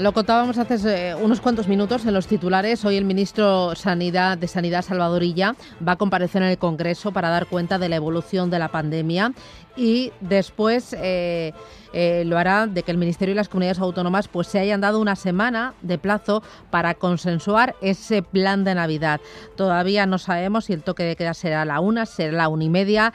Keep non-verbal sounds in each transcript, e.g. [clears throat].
Lo contábamos hace eh, unos cuantos minutos en los titulares. Hoy el ministro de Sanidad, Salvadorilla, va a comparecer en el Congreso para dar cuenta de la evolución de la pandemia y después eh, eh, lo hará de que el Ministerio y las comunidades autónomas pues se hayan dado una semana de plazo para consensuar ese plan de Navidad. Todavía no sabemos si el toque de queda será la una, será la una y media,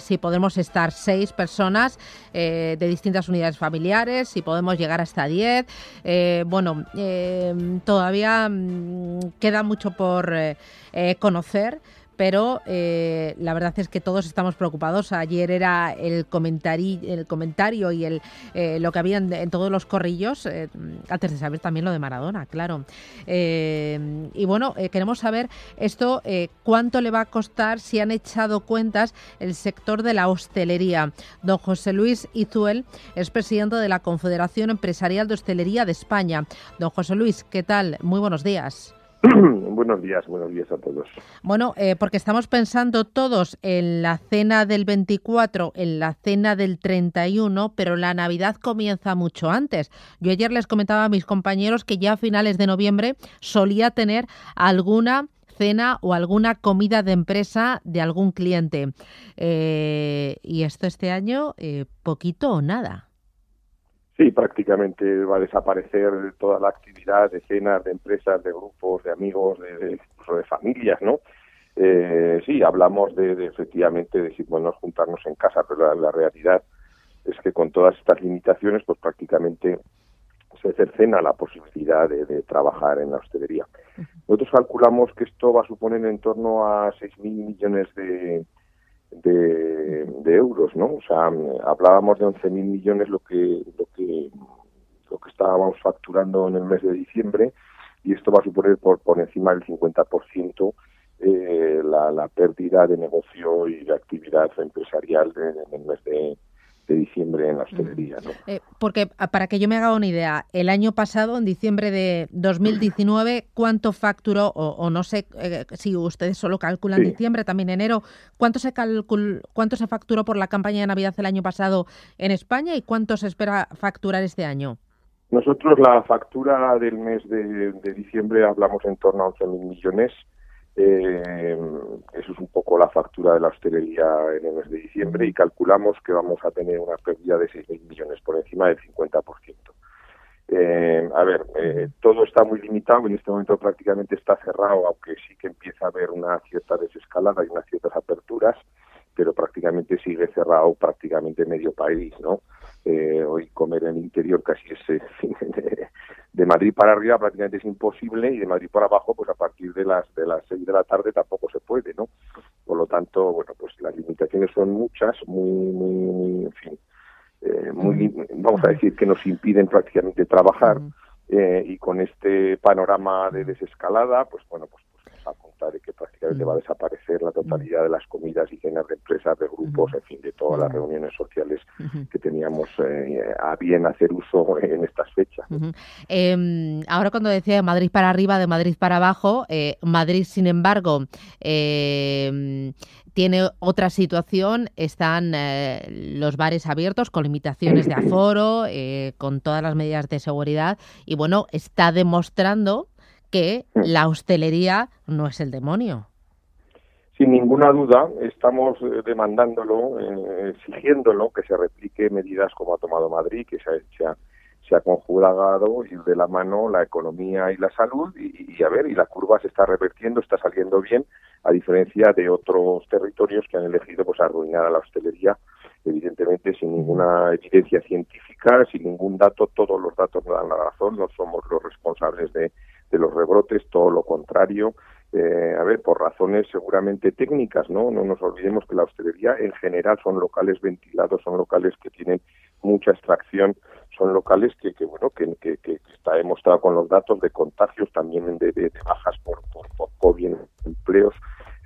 si podremos estar seis personas de distintas unidades familiares, si podemos llegar hasta diez. Eh, bueno, eh, todavía mm, queda mucho por eh, conocer pero eh, la verdad es que todos estamos preocupados. Ayer era el, comentari el comentario y el, eh, lo que había en, todos los corrillos, eh, antes de saber también lo de Maradona, claro. y bueno, queremos saber esto, cuánto le va a costar si han echado cuentas el sector de la hostelería. Don José Luis Izuel es presidente de la Confederación Empresarial de Hostelería de España. Don José Luis, ¿qué tal? Muy buenos días. [clears throat] buenos días, buenos días a todos. Bueno, eh, porque estamos pensando todos en la cena del 24, en la cena del 31, pero la Navidad comienza mucho antes. Yo ayer les comentaba a mis compañeros que ya a finales de noviembre solía tener alguna cena o alguna comida de empresa de algún cliente. Eh, y esto este año, eh, poquito o nada. Sí, prácticamente va a desaparecer toda la actividad de cenas, de empresas, de grupos, de amigos, de, de, de familias, ¿no? Eh, sí, hablamos de, efectivamente de si podemos juntarnos en casa, pero la, realidad es que con todas estas limitaciones, pues prácticamente se cercena la posibilidad de, de trabajar en la hostelería. Nosotros calculamos que esto va a suponer en torno a 6.000 millones de, de, euros, ¿no? O sea, hablábamos de 11.000 millones lo que, lo que lo que estábamos facturando en el mes de diciembre y esto va a suponer por, por encima del 50% eh, la, la pérdida de negocio y de actividad empresarial en el mes de, de diciembre en la hostelería. ¿no? Eh, porque ah, para que yo me haga una idea, el año pasado, en diciembre de 2019, ¿cuánto facturó, o, no sé eh, si ustedes solo calculan diciembre, también enero, ¿cuánto se, calcul, ¿cuánto se facturó por la campaña de Navidad el año pasado en España y cuánto se espera facturar este año? Nosotros la factura del mes de, de diciembre hablamos en torno a 11.000 millones eh, la factura de la hostelería en el mes de diciembre y calculamos que vamos a tener una pérdida de 6.000 millones, por encima del 50%. Eh, a ver, eh, todo está muy limitado, en este momento prácticamente está cerrado, aunque sí que empieza a haber una cierta desescalada y unas ciertas aperturas, pero prácticamente sigue cerrado prácticamente medio país, ¿no? Eh, hoy comer en el interior casi es eh, [laughs] de Madrid para arriba prácticamente es imposible y de Madrid para abajo pues a partir de las de las seis de la tarde tampoco se puede no por lo tanto bueno pues las limitaciones son muchas muy muy, en fin eh, muy vamos a decir que nos impiden prácticamente trabajar eh, y con este panorama de desescalada pues bueno pues de que prácticamente va a desaparecer la totalidad de las comidas y cenas de empresas, de grupos, en fin, de todas las reuniones sociales que teníamos eh, a bien hacer uso [laughs] en estas fechas. Em, ahora cuando decía de Madrid para arriba, de Madrid para abajo, eh, Madrid, sin embargo, em, tiene otra situación, están eh, los bares abiertos con limitaciones de [clears throat] aforo, con todas las medidas de seguridad y bueno, está demostrando que la hostelería no es el demonio. Sin ninguna duda, estamos eh, demandándolo, eh, exigiéndolo, que se replique medidas como ha tomado Madrid, que se ha, se ha conjugado ir de la mano la economía y la salud y, a ver, y la curva se está revertiendo, está saliendo bien, a diferencia de otros territorios que han elegido pues arruinar a la hostelería, evidentemente sin ninguna evidencia científica, sin ningún dato, todos los datos nos dan la razón, no somos los responsables de, de los rebrotes, todo lo contrario. Eh, a ver, por razones seguramente técnicas, ¿no? No nos olvidemos que la hostelería en general son locales ventilados, son locales que tienen mucha extracción, son locales que, que bueno, que, que, está demostrado con los datos de contagios, también de, de, bajas por, por, por COVID empleos,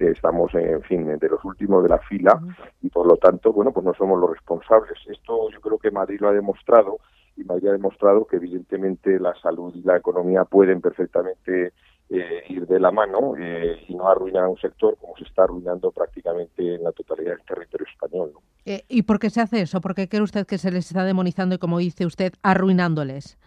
eh, estamos, en fin, de los últimos de la fila y por lo tanto, bueno, pues no somos los responsables. Esto yo creo que Madrid lo ha demostrado y me había demostrado que evidentemente la salud y la economía pueden perfectamente eh, ir de la mano eh, y no arruinar un sector como se está arruinando prácticamente en la totalidad del territorio español. Eh, ¿Y por qué se hace eso? ¿Por qué cree usted que se les está demonizando y, como dice usted, arruinándoles?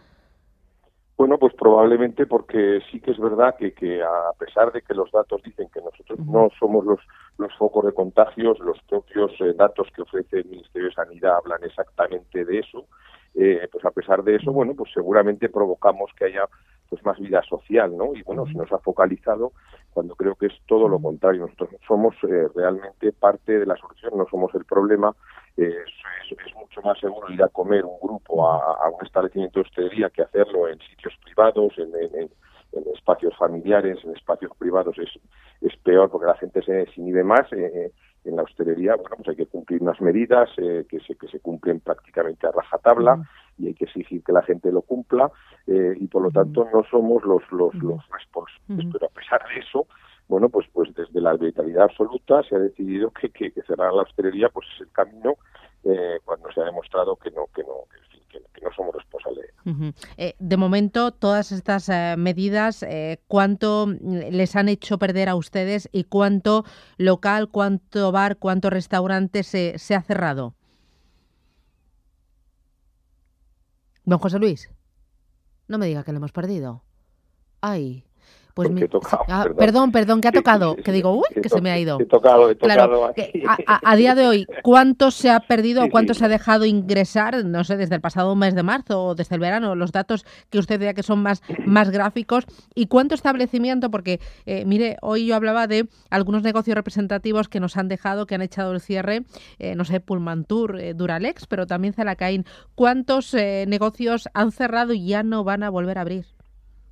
Bueno, pues probablemente porque sí que es verdad que, que a pesar de que los datos dicen que nosotros no somos los, los focos de contagios, los propios eh, datos que ofrece el Ministerio de Sanidad hablan exactamente de eso, eh, pues a pesar de eso, bueno, pues seguramente provocamos que haya pues más vida social, ¿no? Y bueno, se nos ha focalizado cuando creo que es todo lo contrario. Nosotros somos eh, realmente parte de la solución, no somos el problema. es, mucho más seguro ir a comer un grupo a, un establecimiento de hostelería que hacerlo en sitios privados, en, espacios familiares, en espacios privados es, es peor porque la gente se, inhibe más. Eh, en la hostelería, bueno, pues hay que cumplir unas medidas eh, que, se, que se cumplen prácticamente a rajatabla y hay que exigir que la gente lo cumpla eh, y por lo tanto no somos los, los, los responsables. Pero a pesar de eso, bueno, pues, pues desde la vitalidad absoluta se ha decidido que, que, cerrar la hostelería pues es el camino eh, cuando se ha demostrado que no, que no, que, no somos responsables. Eh, de momento, todas estas eh, medidas, ¿cuánto les han hecho perder a ustedes y cuánto local, cuánto bar, cuánto restaurante se, se ha cerrado? Don José Luis, no me diga que le hemos perdido. Ay, pues ah, perdón. perdón, que ha tocado. que digo, uy, que se me ha ido. He tocado, he tocado. a, día de hoy, ¿cuánto se ha perdido o cuánto se ha dejado ingresar, no sé, desde el pasado mes de marzo o desde el verano, los datos que usted vea que son más, más gráficos? ¿Y cuánto establecimiento? Porque, eh, mire, hoy yo hablaba de algunos negocios representativos que nos han dejado, que han echado el cierre, eh, no sé, Pulmantur, eh, Duralex, pero también Zalacaín. ¿Cuántos negocios han cerrado y ya no van a volver a abrir?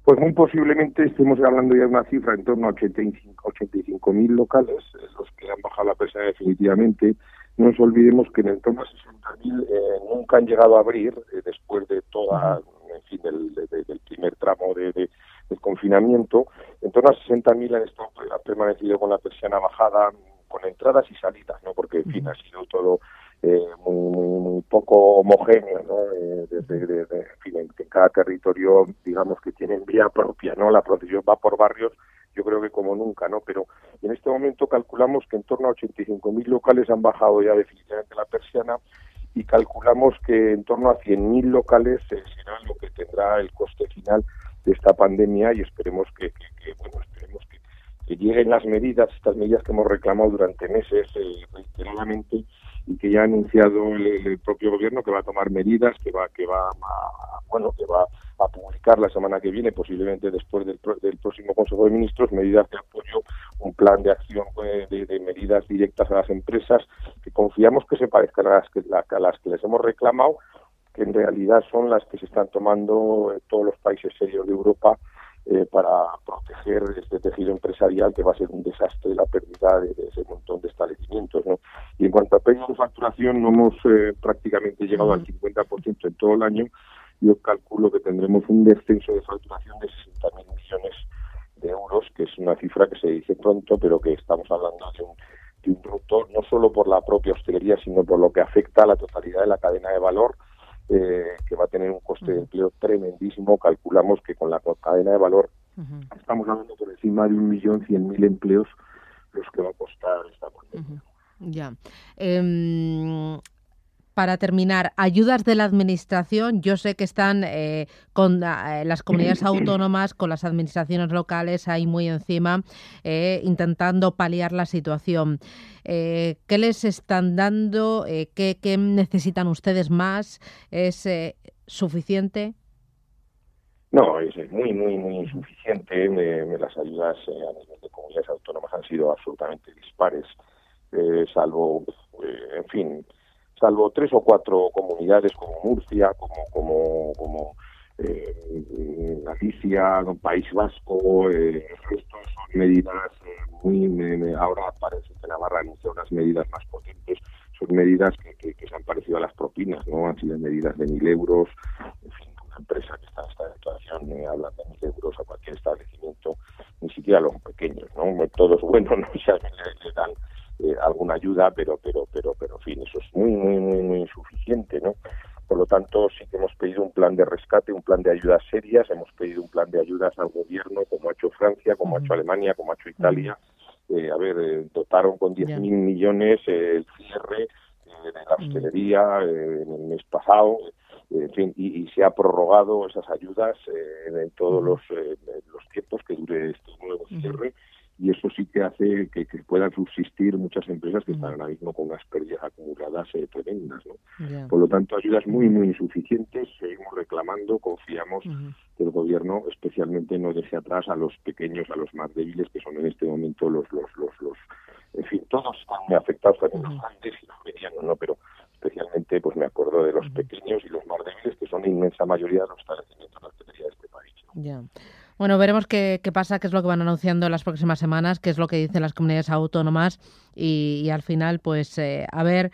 Pues muy posiblemente estemos hablando ya de una cifra en torno a 85 mil locales, eh, los que han bajado la presa definitivamente. No nos olvidemos que en torno a 60.000 eh, nunca han llegado a abrir eh, después de toda, en fin, del, del primer tramo de, del confinamiento. En torno a 60.000 han, estado, han permanecido con la persiana bajada, con entradas y salidas, ¿no? Porque, en fin, ha sido todo eh, muy, poco homogéneo, ¿no? Eh, en fin, en, cada territorio, digamos que tienen vía propia, ¿no? La procesión va por barrios, yo creo que como nunca, ¿no? Pero en este momento calculamos que en torno a 85.000 locales han bajado ya definitivamente la persiana y calculamos que en torno a 100.000 locales será lo que tendrá el coste final de esta pandemia y esperemos que, que, bueno, esperemos que, lleguen las medidas, estas medidas que hemos reclamado durante meses eh, reiteradamente y que ya ha anunciado el, propio gobierno que va a tomar medidas, que va, que va a, bueno, que va a publicar la semana que viene, posiblemente después del, del próximo Consejo de Ministros, medidas de apoyo, un plan de acción eh, de, medidas directas a las empresas que confiamos que se parezcan a las que, a las que les hemos reclamado, que en realidad son las que se están tomando en todos los países serios de Europa eh, para proteger este tejido empresarial que va a ser un desastre la pérdida de, ese montón de establecimientos. ¿no? Y en cuanto a pérdida de facturación, no hemos eh, prácticamente llegado al 50% en todo el año. Yo calculo que tendremos un descenso de facturación de 60.000 millones de euros, que es una cifra que se dice pronto, pero que estamos hablando de un, de un producto no solo por la propia hostelería, sino por lo que afecta a la totalidad de la cadena de valor eh, que va a tener un coste de empleo tremendísimo. Calculamos que con la cadena de valor estamos hablando por encima de un millón cien mil empleos los que va a costar esta pandemia. Ya. Em, para terminar, ayudas de la Administración. Yo sé que están eh, con eh, las comunidades [coughs] autónomas, con las administraciones locales ahí muy encima, eh, intentando paliar la situación. ¿Qué les están dando? ¿qué, necesitan ustedes más? ¿Es suficiente? No, es muy, muy, muy insuficiente. las ayudas a nivel de comunidades autónomas han sido absolutamente dispares, salvo, en fin, salvo tres o cuatro comunidades como Murcia, como como como eh, Galicia, País Vasco, eh, estos son medidas eh, muy ahora parece que Navarra anuncia unas medidas más potentes, son medidas que, se han parecido a las propinas, no han sido medidas de mil euros, en fin, una empresa que está en esta situación eh, habla de mil euros a cualquier establecimiento, ni siquiera a los pequeños, no todos [laughs] buenos no si le dan eh, alguna ayuda, pero, pero, pero, pero, en fin, eso es muy, muy, muy, muy insuficiente, ¿no? Por lo tanto, sí que hemos pedido un plan de rescate, un plan de ayudas serias, hemos pedido un plan de ayudas al gobierno, como ha hecho Francia, como ha hecho Alemania, como ha hecho Italia. Eh, a ver, eh, dotaron con 10.000 millones el cierre de la hostelería en el mes pasado. en fin, y, se ha prorrogado esas ayudas en todos los, los tiempos que dure este nuevo cierre y eso sí que hace que, puedan subsistir muchas empresas que están ahora mismo con unas pérdidas acumuladas eh, tremendas. ¿no? Por lo tanto, ayudas muy, muy insuficientes. Seguimos reclamando, confiamos que el gobierno especialmente no deje atrás a los pequeños, a los más débiles, que son en este momento los, los, los, los en fin, todos están muy afectados, también los grandes y los medianos, ¿no? Pero especialmente, pues me acuerdo de los pequeños y los más débiles, que son la inmensa mayoría de los establecimientos de de este país. Ya. Bueno, veremos qué, pasa, qué es lo que van anunciando las próximas semanas, qué es lo que dicen las comunidades autónomas y, al final, pues, eh, a ver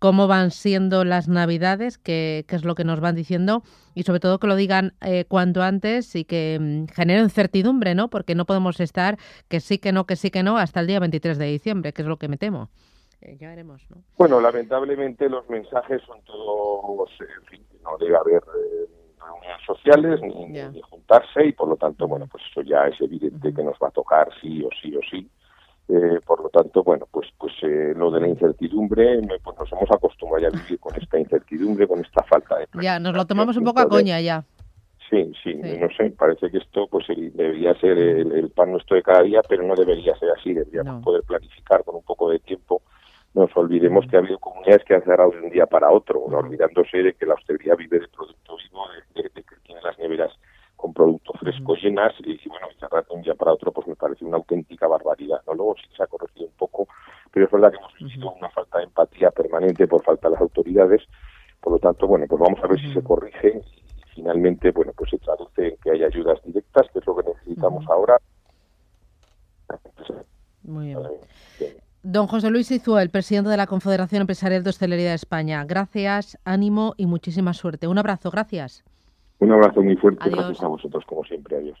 cómo van siendo las navidades, qué, es lo que nos van diciendo y sobre todo que lo digan eh, cuanto antes y que mm, generen certidumbre, ¿no? Porque no podemos estar que sí, que no, que sí, que no hasta el día 23 de diciembre, que es lo que me temo. Eh, ya veremos, ¿no? Bueno, lamentablemente los mensajes son todos, en fin, no debe haber reuniones sociales ni, juntarse y por lo tanto, bueno, pues eso ya es evidente que nos va a tocar sí o sí o sí. Eh, por lo tanto, bueno, pues pues eh, lo de la incertidumbre, pues nos hemos acostumbrado ya a vivir con esta incertidumbre, con esta falta de... Ya, nos lo tomamos un poco a coña ya. Sí, sí, no sé, parece que esto pues debería ser el, pan nuestro de cada día, pero no debería ser así, deberíamos poder planificar con un poco de tiempo nos olvidemos que ha habido comunidades que han cerrado de un día para otro, olvidándose de que la hostelería vive de producto vivo, de, que tiene las neveras con productos frescos llenas y, bueno, cerrar de un día para otro pues me parece una auténtica barbaridad. ¿no? Luego sí se ha corregido un poco, pero es verdad que hemos visto una falta de empatía permanente por falta de las autoridades. Por lo tanto, bueno, pues vamos a ver si se corrige y finalmente, bueno, pues se traduce en que haya ayudas directas, que es lo que necesitamos ahora. Muy bien. Don José Luis Izúa, el presidente de la Confederación Empresarial de Hostelería de España. Gracias, ánimo y muchísima suerte. Un abrazo, gracias. Un abrazo muy fuerte, gracias a vosotros como siempre. Adiós.